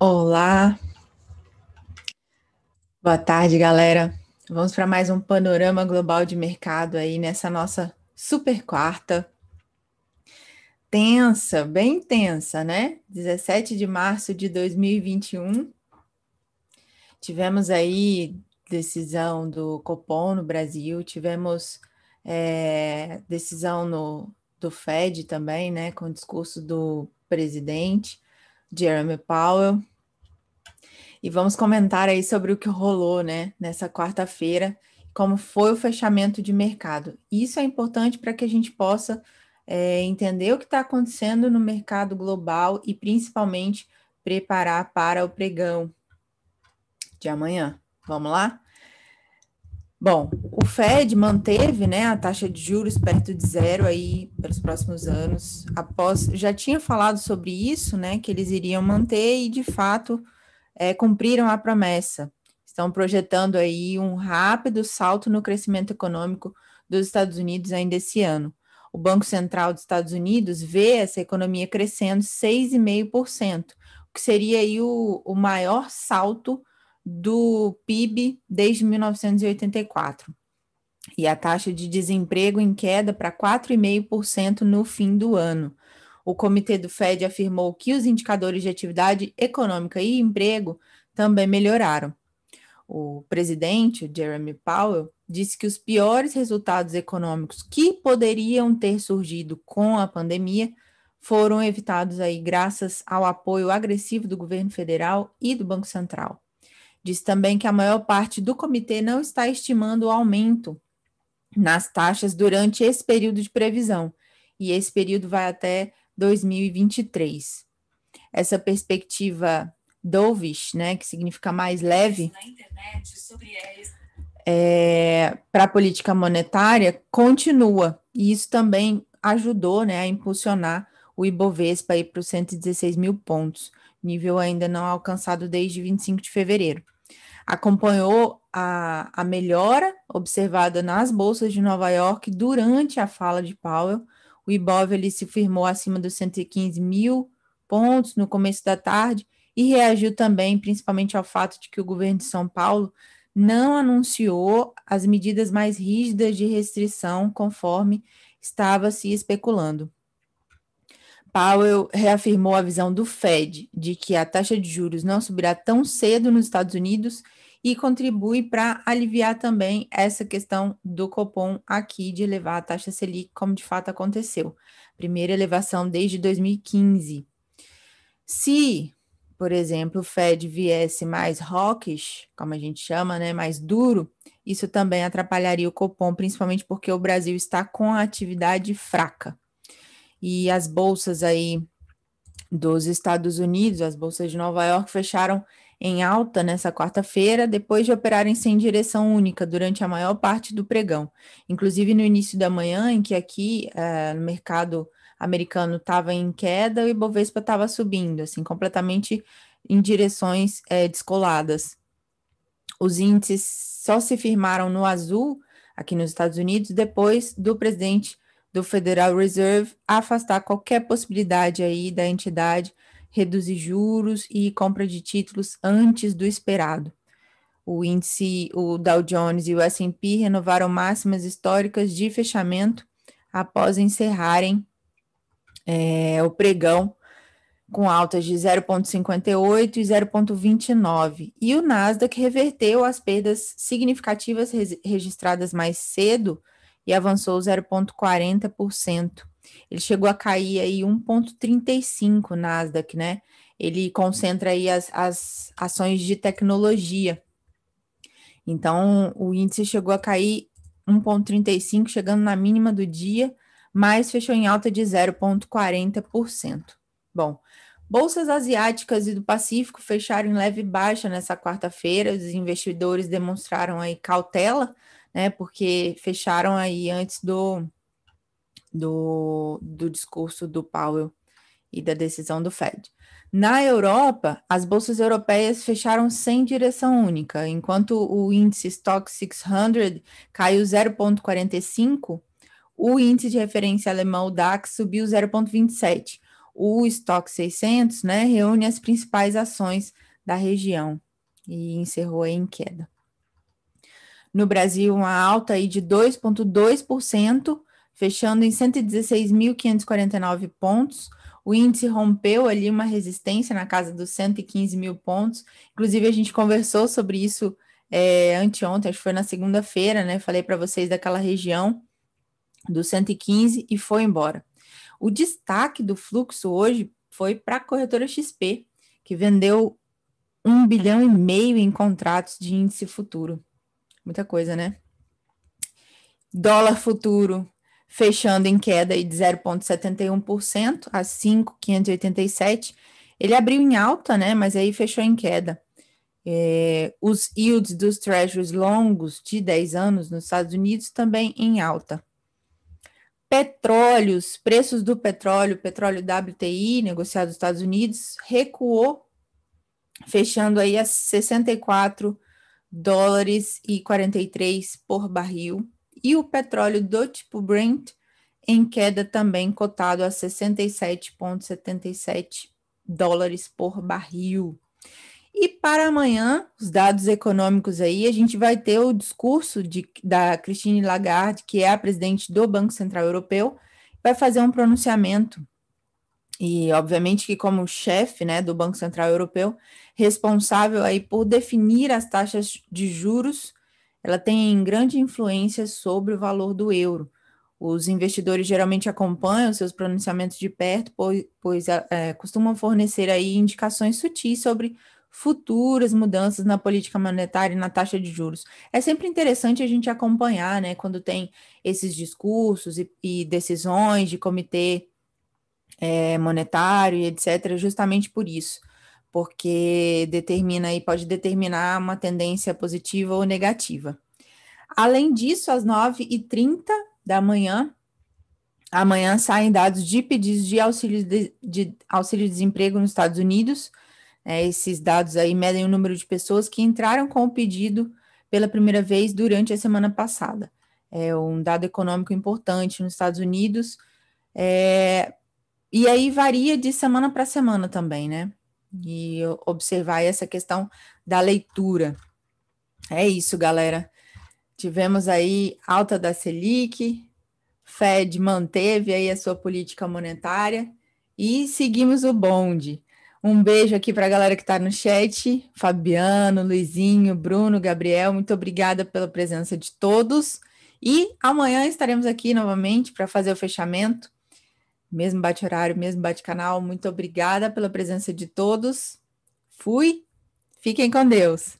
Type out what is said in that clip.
Olá, boa tarde, galera. Vamos para mais um panorama global de mercado aí nessa nossa super quarta. Tensa, bem tensa, né? 17 de março de 2021. Tivemos aí decisão do Copom no Brasil, tivemos é, decisão no, do Fed também, né? Com o discurso do presidente. Jeremy Powell. E vamos comentar aí sobre o que rolou, né, nessa quarta-feira, como foi o fechamento de mercado. Isso é importante para que a gente possa é, entender o que está acontecendo no mercado global e principalmente preparar para o pregão de amanhã. Vamos lá? Bom, o Fed manteve né, a taxa de juros perto de zero aí pelos próximos anos. Após já tinha falado sobre isso, né? Que eles iriam manter e de fato é, cumpriram a promessa. Estão projetando aí um rápido salto no crescimento econômico dos Estados Unidos ainda esse ano. O Banco Central dos Estados Unidos vê essa economia crescendo 6,5%, o que seria aí o, o maior salto do PIB desde 1984. E a taxa de desemprego em queda para 4,5% no fim do ano. O comitê do Fed afirmou que os indicadores de atividade econômica e emprego também melhoraram. O presidente, Jeremy Powell, disse que os piores resultados econômicos que poderiam ter surgido com a pandemia foram evitados aí graças ao apoio agressivo do governo federal e do Banco Central. Diz também que a maior parte do comitê não está estimando o aumento nas taxas durante esse período de previsão, e esse período vai até 2023. Essa perspectiva dovish, né, que significa mais leve, é, para a política monetária continua, e isso também ajudou né, a impulsionar o Ibovespa para os 116 mil pontos, nível ainda não alcançado desde 25 de fevereiro. Acompanhou a, a melhora observada nas bolsas de Nova York durante a fala de Powell. O Ibov ele se firmou acima dos 115 mil pontos no começo da tarde e reagiu também, principalmente ao fato de que o governo de São Paulo não anunciou as medidas mais rígidas de restrição conforme estava se especulando. Powell reafirmou a visão do Fed de que a taxa de juros não subirá tão cedo nos Estados Unidos e contribui para aliviar também essa questão do Copom aqui de elevar a taxa Selic, como de fato aconteceu. Primeira elevação desde 2015. Se, por exemplo, o Fed viesse mais hawkish, como a gente chama, né, mais duro, isso também atrapalharia o Copom, principalmente porque o Brasil está com a atividade fraca e as bolsas aí dos Estados Unidos, as bolsas de Nova York fecharam em alta nessa quarta-feira, depois de operarem sem direção única durante a maior parte do pregão. Inclusive no início da manhã, em que aqui uh, no mercado americano estava em queda, o Ibovespa estava subindo, assim, completamente em direções é, descoladas. Os índices só se firmaram no azul aqui nos Estados Unidos depois do presidente do Federal Reserve afastar qualquer possibilidade aí da entidade reduzir juros e compra de títulos antes do esperado. O índice, o Dow Jones e o S&P renovaram máximas históricas de fechamento após encerrarem é, o pregão com altas de 0,58 e 0,29. E o Nasdaq reverteu as perdas significativas registradas mais cedo e avançou 0,40%. Ele chegou a cair aí 1,35 Nasdaq, né? Ele concentra aí as, as ações de tecnologia. Então, o índice chegou a cair 1,35, chegando na mínima do dia, mas fechou em alta de 0,40%. Bom, bolsas asiáticas e do Pacífico fecharam em leve baixa nessa quarta-feira. Os investidores demonstraram aí cautela né? Porque fecharam aí antes do, do, do discurso do Powell e da decisão do Fed. Na Europa, as bolsas europeias fecharam sem direção única, enquanto o índice Stock 600 caiu 0,45, o índice de referência alemão DAX subiu 0,27. o estoque 600, né, reúne as principais ações da região e encerrou em queda. No Brasil, uma alta aí de 2,2%, fechando em 116.549 pontos. O índice rompeu ali uma resistência na casa dos 115 mil pontos. Inclusive, a gente conversou sobre isso é, anteontem, acho que foi na segunda-feira, né? Falei para vocês daquela região do 115 e foi embora. O destaque do fluxo hoje foi para a corretora XP, que vendeu um bilhão e meio em contratos de índice futuro. Muita coisa, né? Dólar futuro fechando em queda de 0,71% a 5,587. Ele abriu em alta, né? Mas aí fechou em queda. É, os yields dos treasuries longos de 10 anos nos Estados Unidos também em alta. Petróleos, preços do petróleo, petróleo WTI, negociado nos Estados Unidos, recuou, fechando aí a 64 dólares e 43 por barril. E o petróleo do tipo Brent em queda também cotado a 67,77 dólares por barril. E para amanhã, os dados econômicos aí, a gente vai ter o discurso de, da Christine Lagarde, que é a presidente do Banco Central Europeu, vai fazer um pronunciamento. E, obviamente, que como chefe né, do Banco Central Europeu, responsável aí por definir as taxas de juros, ela tem grande influência sobre o valor do euro. Os investidores geralmente acompanham seus pronunciamentos de perto, pois, pois é, costumam fornecer aí indicações sutis sobre futuras mudanças na política monetária e na taxa de juros. É sempre interessante a gente acompanhar, né, quando tem esses discursos e, e decisões de comitê é, monetário e etc., justamente por isso, porque determina e pode determinar uma tendência positiva ou negativa. Além disso, às 9h30 da manhã, amanhã saem dados de pedidos de auxílio de, de auxílio-desemprego nos Estados Unidos, é, esses dados aí medem o número de pessoas que entraram com o pedido pela primeira vez durante a semana passada. É um dado econômico importante nos Estados Unidos. É, e aí varia de semana para semana também, né? E observar essa questão da leitura. É isso, galera. Tivemos aí alta da Selic, Fed manteve aí a sua política monetária e seguimos o bonde. Um beijo aqui para a galera que está no chat, Fabiano, Luizinho, Bruno, Gabriel, muito obrigada pela presença de todos. E amanhã estaremos aqui novamente para fazer o fechamento. Mesmo bate-horário, mesmo bate-canal. Muito obrigada pela presença de todos. Fui. Fiquem com Deus.